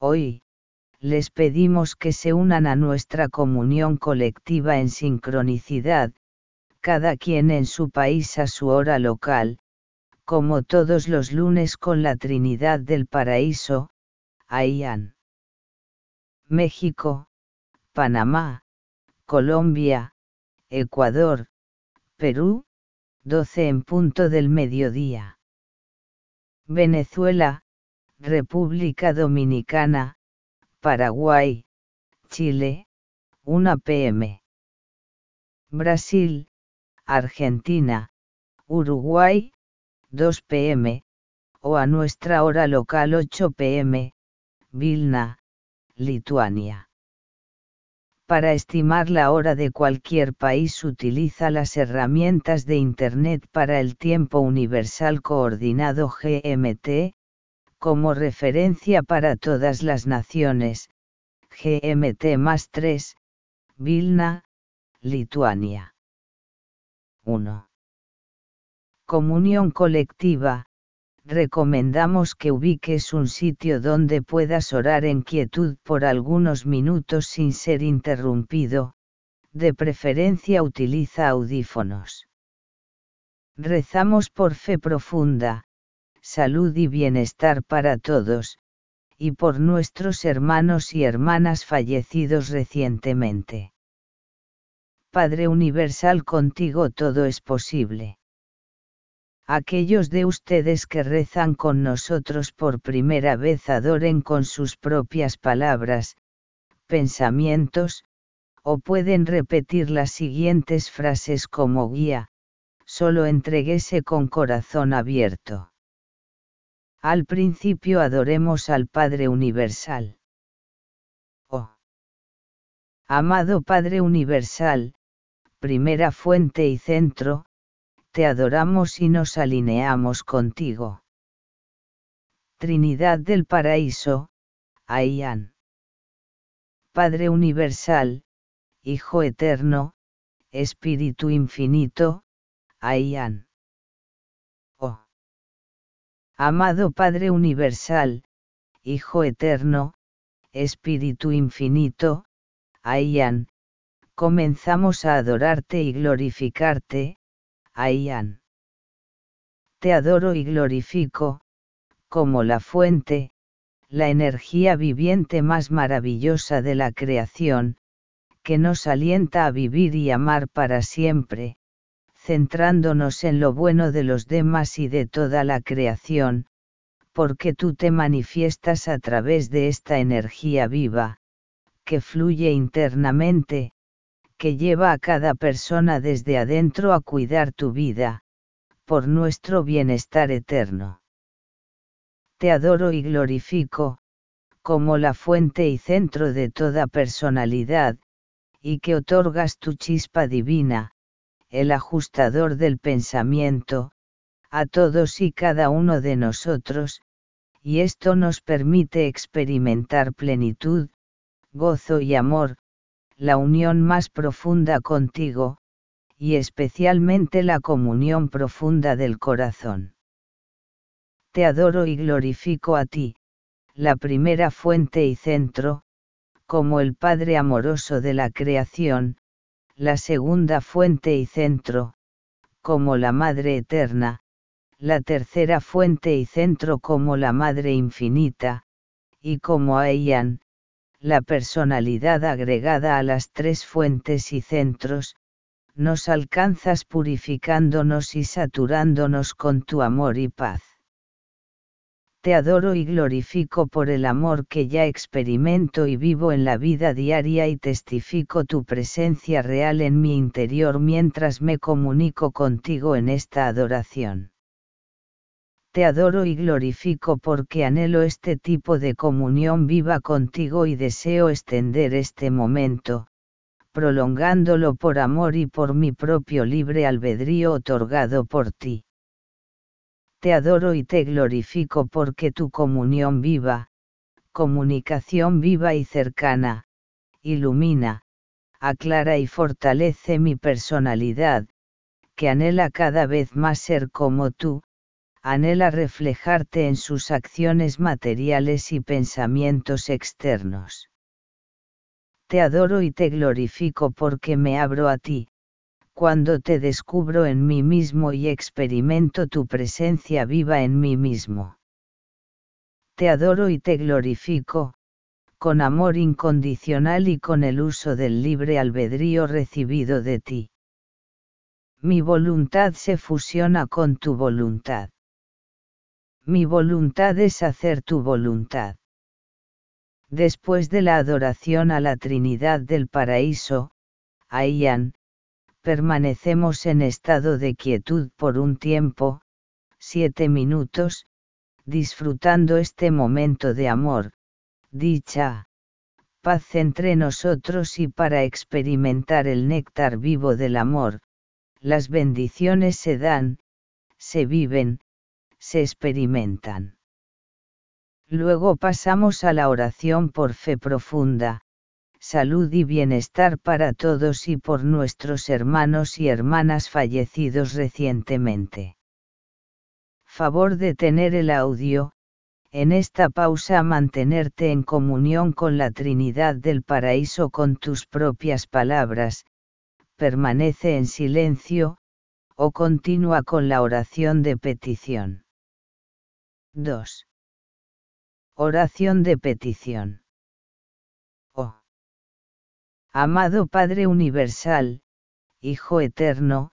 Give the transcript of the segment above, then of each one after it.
Hoy, les pedimos que se unan a nuestra comunión colectiva en sincronicidad, cada quien en su país a su hora local, como todos los lunes con la Trinidad del Paraíso, Ayan. México, Panamá, Colombia, Ecuador, Perú, 12 en punto del mediodía. Venezuela, República Dominicana, Paraguay, Chile, 1 pm. Brasil, Argentina, Uruguay, 2 pm, o a nuestra hora local 8 pm, Vilna, Lituania. Para estimar la hora de cualquier país utiliza las herramientas de Internet para el tiempo universal coordinado GMT, como referencia para todas las naciones, GMT más 3, Vilna, Lituania. 1. Comunión colectiva. Recomendamos que ubiques un sitio donde puedas orar en quietud por algunos minutos sin ser interrumpido, de preferencia utiliza audífonos. Rezamos por fe profunda, salud y bienestar para todos, y por nuestros hermanos y hermanas fallecidos recientemente. Padre Universal contigo todo es posible. Aquellos de ustedes que rezan con nosotros por primera vez adoren con sus propias palabras, pensamientos, o pueden repetir las siguientes frases como guía, solo entreguese con corazón abierto. Al principio adoremos al Padre Universal. Oh. Amado Padre Universal, primera fuente y centro, te adoramos y nos alineamos contigo. Trinidad del Paraíso, Ayan. Padre Universal, Hijo Eterno, Espíritu Infinito, Ayan. Amado Padre Universal, Hijo Eterno, Espíritu Infinito, Ayan, comenzamos a adorarte y glorificarte, Ayan. Te adoro y glorifico, como la fuente, la energía viviente más maravillosa de la creación, que nos alienta a vivir y amar para siempre, centrándonos en lo bueno de los demás y de toda la creación, porque tú te manifiestas a través de esta energía viva, que fluye internamente, que lleva a cada persona desde adentro a cuidar tu vida, por nuestro bienestar eterno. Te adoro y glorifico, como la fuente y centro de toda personalidad, y que otorgas tu chispa divina, el ajustador del pensamiento, a todos y cada uno de nosotros, y esto nos permite experimentar plenitud, gozo y amor, la unión más profunda contigo, y especialmente la comunión profunda del corazón. Te adoro y glorifico a ti, la primera fuente y centro, como el Padre amoroso de la creación, la segunda fuente y centro, como la Madre Eterna, la tercera fuente y centro como la Madre Infinita, y como Ayan, la personalidad agregada a las tres fuentes y centros, nos alcanzas purificándonos y saturándonos con tu amor y paz te adoro y glorifico por el amor que ya experimento y vivo en la vida diaria y testifico tu presencia real en mi interior mientras me comunico contigo en esta adoración. Te adoro y glorifico porque anhelo este tipo de comunión viva contigo y deseo extender este momento, prolongándolo por amor y por mi propio libre albedrío otorgado por ti te adoro y te glorifico porque tu comunión viva, comunicación viva y cercana, ilumina, aclara y fortalece mi personalidad, que anhela cada vez más ser como tú, anhela reflejarte en sus acciones materiales y pensamientos externos. Te adoro y te glorifico porque me abro a ti, cuando te descubro en mí mismo y experimento tu presencia viva en mí mismo. Te adoro y te glorifico, con amor incondicional y con el uso del libre albedrío recibido de ti. Mi voluntad se fusiona con tu voluntad. Mi voluntad es hacer tu voluntad. Después de la adoración a la Trinidad del Paraíso, Aian, permanecemos en estado de quietud por un tiempo, siete minutos, disfrutando este momento de amor, dicha, paz entre nosotros y para experimentar el néctar vivo del amor, las bendiciones se dan, se viven, se experimentan. Luego pasamos a la oración por fe profunda, salud y bienestar para todos y por nuestros hermanos y hermanas fallecidos recientemente. Favor de tener el audio, en esta pausa mantenerte en comunión con la Trinidad del Paraíso con tus propias palabras, permanece en silencio, o continúa con la oración de petición. 2. Oración de petición. Amado Padre Universal, Hijo Eterno,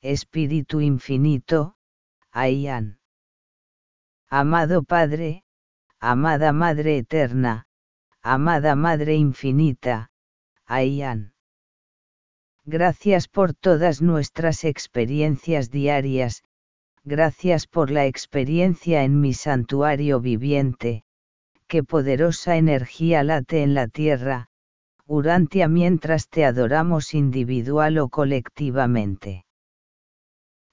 Espíritu Infinito, Ayán amado Padre, amada Madre Eterna, amada Madre Infinita, Ayán. Gracias por todas nuestras experiencias diarias, gracias por la experiencia en mi santuario viviente, qué poderosa energía late en la tierra, Urantia mientras te adoramos individual o colectivamente.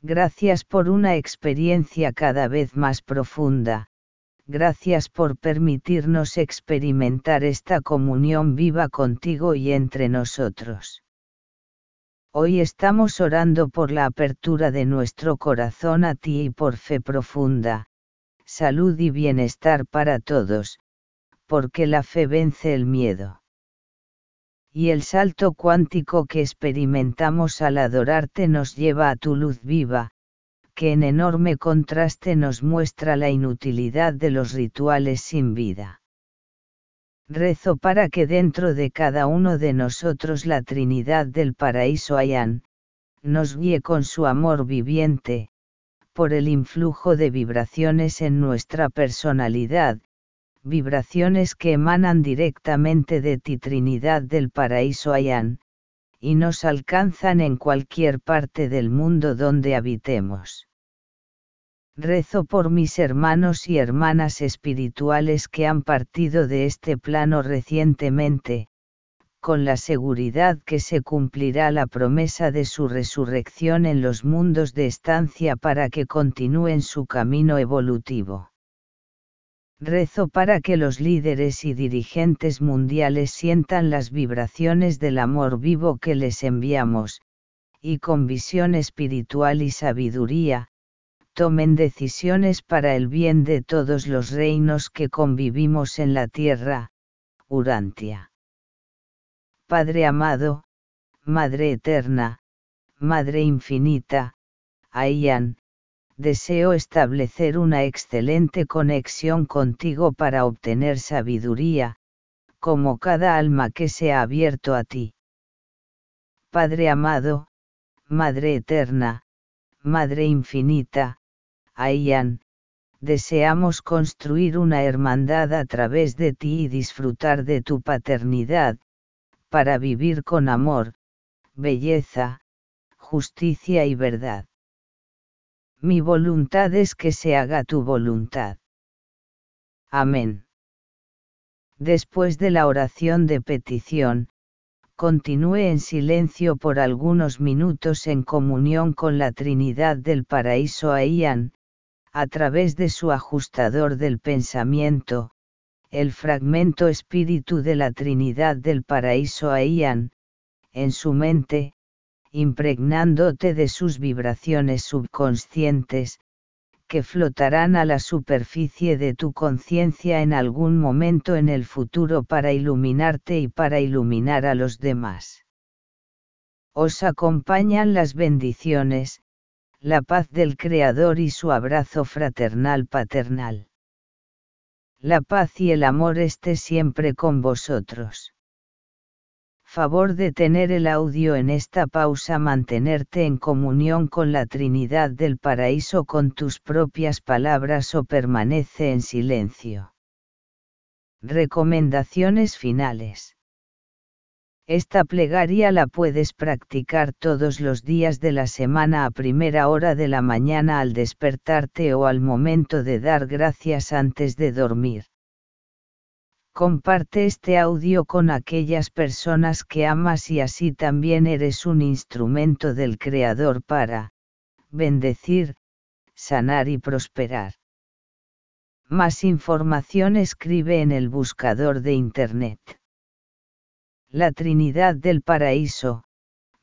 Gracias por una experiencia cada vez más profunda. Gracias por permitirnos experimentar esta comunión viva contigo y entre nosotros. Hoy estamos orando por la apertura de nuestro corazón a ti y por fe profunda, salud y bienestar para todos, porque la fe vence el miedo y el salto cuántico que experimentamos al adorarte nos lleva a tu luz viva, que en enorme contraste nos muestra la inutilidad de los rituales sin vida. Rezo para que dentro de cada uno de nosotros la Trinidad del Paraíso hayan, nos guíe con su amor viviente, por el influjo de vibraciones en nuestra personalidad, vibraciones que emanan directamente de ti Trinidad del Paraíso Ayán, y nos alcanzan en cualquier parte del mundo donde habitemos. Rezo por mis hermanos y hermanas espirituales que han partido de este plano recientemente, con la seguridad que se cumplirá la promesa de su resurrección en los mundos de estancia para que continúen su camino evolutivo. Rezo para que los líderes y dirigentes mundiales sientan las vibraciones del amor vivo que les enviamos, y con visión espiritual y sabiduría, tomen decisiones para el bien de todos los reinos que convivimos en la tierra, Urantia. Padre amado, Madre eterna, Madre infinita, Aian, deseo establecer una excelente conexión contigo para obtener sabiduría, como cada alma que se ha abierto a ti. Padre amado, Madre eterna, Madre infinita, Aian, deseamos construir una hermandad a través de ti y disfrutar de tu paternidad, para vivir con amor, belleza, justicia y verdad mi voluntad es que se haga tu voluntad. Amén. Después de la oración de petición, continúe en silencio por algunos minutos en comunión con la Trinidad del Paraíso Aian, a través de su ajustador del pensamiento, el fragmento espíritu de la Trinidad del Paraíso Aian, en su mente, impregnándote de sus vibraciones subconscientes, que flotarán a la superficie de tu conciencia en algún momento en el futuro para iluminarte y para iluminar a los demás. Os acompañan las bendiciones, la paz del Creador y su abrazo fraternal paternal. La paz y el amor esté siempre con vosotros favor de tener el audio en esta pausa mantenerte en comunión con la Trinidad del Paraíso con tus propias palabras o permanece en silencio. Recomendaciones finales. Esta plegaria la puedes practicar todos los días de la semana a primera hora de la mañana al despertarte o al momento de dar gracias antes de dormir. Comparte este audio con aquellas personas que amas y así también eres un instrumento del Creador para, bendecir, sanar y prosperar. Más información escribe en el buscador de Internet. La Trinidad del Paraíso,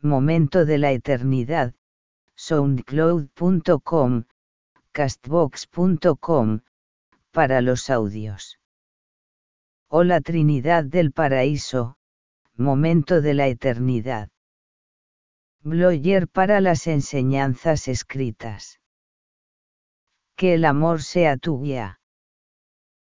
Momento de la Eternidad, soundcloud.com, castbox.com, para los audios o la Trinidad del Paraíso, momento de la eternidad. Bloyer para las enseñanzas escritas. Que el amor sea tu guía.